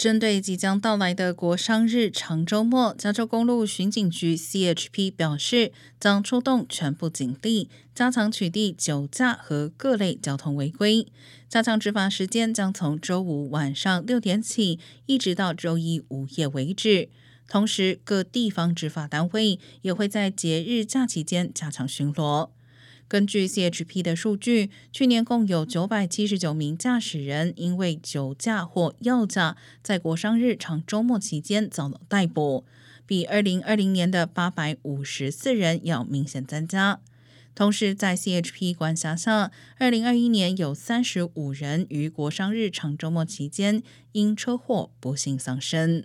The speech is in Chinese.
针对即将到来的国商日长周末，加州公路巡警局 （CHP） 表示，将出动全部警力，加强取缔酒驾和各类交通违规。加强执法时间将从周五晚上六点起，一直到周一午夜为止。同时，各地方执法单位也会在节日假期间加强巡逻。根据 CHP 的数据，去年共有九百七十九名驾驶人因为酒驾或药驾，在国商日长周末期间遭到逮捕，比二零二零年的八百五十四人要明显增加。同时，在 CHP 管辖下，二零二一年有三十五人于国商日长周末期间因车祸不幸丧生。